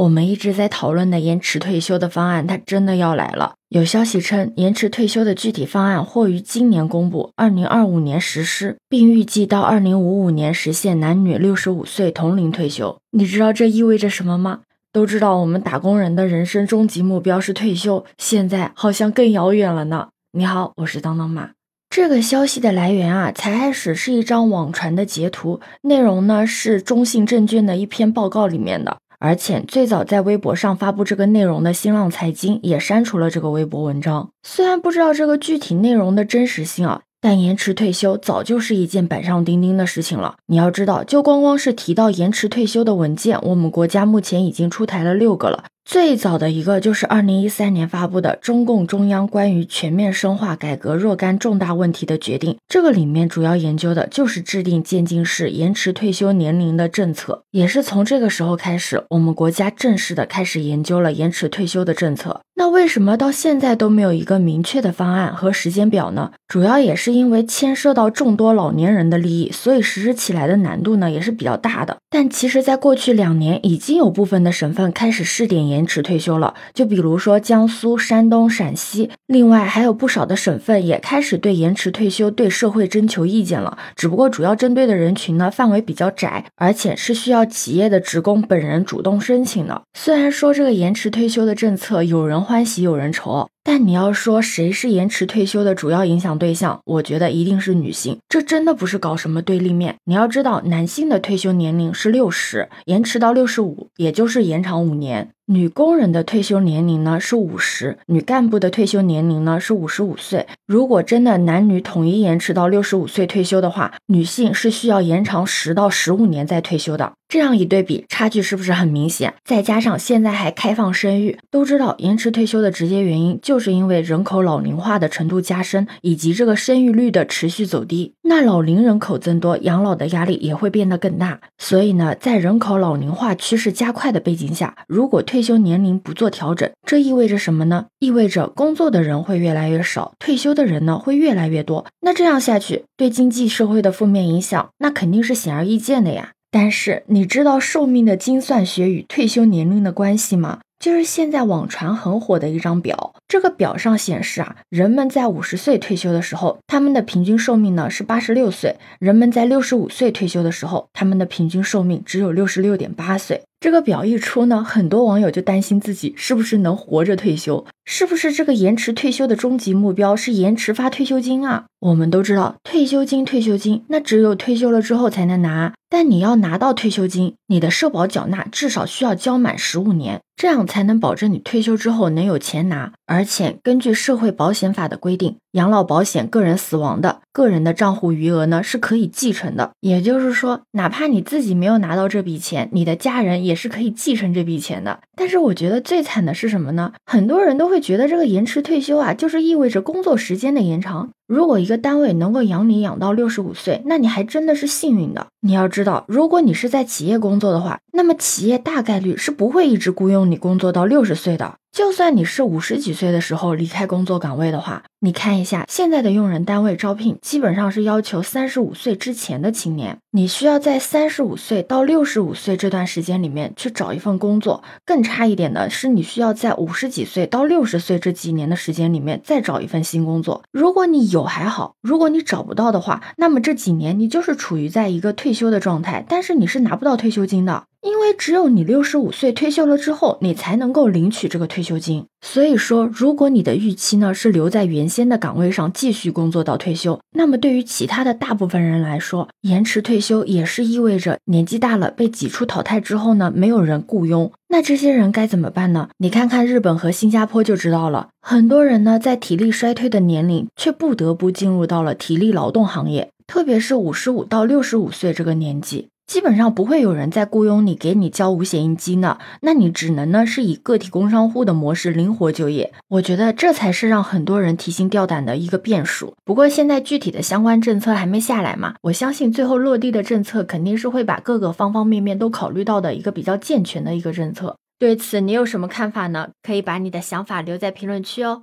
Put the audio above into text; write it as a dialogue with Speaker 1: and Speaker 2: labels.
Speaker 1: 我们一直在讨论的延迟退休的方案，它真的要来了。有消息称，延迟退休的具体方案或于今年公布，二零二五年实施，并预计到二零五五年实现男女六十五岁同龄退休。你知道这意味着什么吗？都知道我们打工人的人生终极目标是退休，现在好像更遥远了呢。你好，我是当当妈。这个消息的来源啊，才开始是一张网传的截图，内容呢是中信证券的一篇报告里面的。而且最早在微博上发布这个内容的新浪财经也删除了这个微博文章。虽然不知道这个具体内容的真实性啊，但延迟退休早就是一件板上钉钉的事情了。你要知道，就光光是提到延迟退休的文件，我们国家目前已经出台了六个了。最早的一个就是二零一三年发布的《中共中央关于全面深化改革若干重大问题的决定》，这个里面主要研究的就是制定渐进式延迟退休年龄的政策。也是从这个时候开始，我们国家正式的开始研究了延迟退休的政策。那为什么到现在都没有一个明确的方案和时间表呢？主要也是因为牵涉到众多老年人的利益，所以实施起来的难度呢也是比较大的。但其实，在过去两年，已经有部分的省份开始试点延延迟退休了。就比如说江苏、山东、陕西，另外还有不少的省份也开始对延迟退休对社会征求意见了。只不过主要针对的人群呢范围比较窄，而且是需要企业的职工本人主动申请的。虽然说这个延迟退休的政策有人。欢喜有人愁，但你要说谁是延迟退休的主要影响对象，我觉得一定是女性。这真的不是搞什么对立面。你要知道，男性的退休年龄是六十，延迟到六十五，也就是延长五年。女工人的退休年龄呢是五十，女干部的退休年龄呢是五十五岁。如果真的男女统一延迟到六十五岁退休的话，女性是需要延长十到十五年再退休的。这样一对比，差距是不是很明显？再加上现在还开放生育，都知道延迟退休的直接原因就是因为人口老龄化的程度加深，以及这个生育率的持续走低。那老龄人口增多，养老的压力也会变得更大。所以呢，在人口老龄化趋势加快的背景下，如果退休年龄不做调整，这意味着什么呢？意味着工作的人会越来越少，退休的人呢会越来越多。那这样下去，对经济社会的负面影响，那肯定是显而易见的呀。但是你知道寿命的精算学与退休年龄的关系吗？就是现在网传很火的一张表，这个表上显示啊，人们在五十岁退休的时候，他们的平均寿命呢是八十六岁；人们在六十五岁退休的时候，他们的平均寿命只有六十六点八岁。这个表一出呢，很多网友就担心自己是不是能活着退休，是不是这个延迟退休的终极目标是延迟发退休金啊？我们都知道，退休金，退休金，那只有退休了之后才能拿。但你要拿到退休金，你的社保缴纳至少需要交满十五年，这样才能保证你退休之后能有钱拿。而且根据社会保险法的规定，养老保险个人死亡的个人的账户余额呢是可以继承的。也就是说，哪怕你自己没有拿到这笔钱，你的家人也是可以继承这笔钱的。但是我觉得最惨的是什么呢？很多人都会觉得这个延迟退休啊，就是意味着工作时间的延长。如果一个单位能够养你养到六十五岁，那你还真的是幸运的。你要知道，如果你是在企业工作的话，那么企业大概率是不会一直雇佣你工作到六十岁的。就算你是五十几岁的时候离开工作岗位的话，你看一下现在的用人单位招聘，基本上是要求三十五岁之前的青年。你需要在三十五岁到六十五岁这段时间里面去找一份工作。更差一点的是，你需要在五十几岁到六十岁这几年的时间里面再找一份新工作。如果你有还好，如果你找不到的话，那么这几年你就是处于在一个退休的状态，但是你是拿不到退休金的。因为只有你六十五岁退休了之后，你才能够领取这个退休金。所以说，如果你的预期呢是留在原先的岗位上继续工作到退休，那么对于其他的大部分人来说，延迟退休也是意味着年纪大了被挤出淘汰之后呢，没有人雇佣。那这些人该怎么办呢？你看看日本和新加坡就知道了。很多人呢在体力衰退的年龄，却不得不进入到了体力劳动行业，特别是五十五到六十五岁这个年纪。基本上不会有人再雇佣你，给你交五险一金呢。那你只能呢是以个体工商户的模式灵活就业。我觉得这才是让很多人提心吊胆的一个变数。不过现在具体的相关政策还没下来嘛，我相信最后落地的政策肯定是会把各个方方面面都考虑到的一个比较健全的一个政策。对此你有什么看法呢？可以把你的想法留在评论区哦。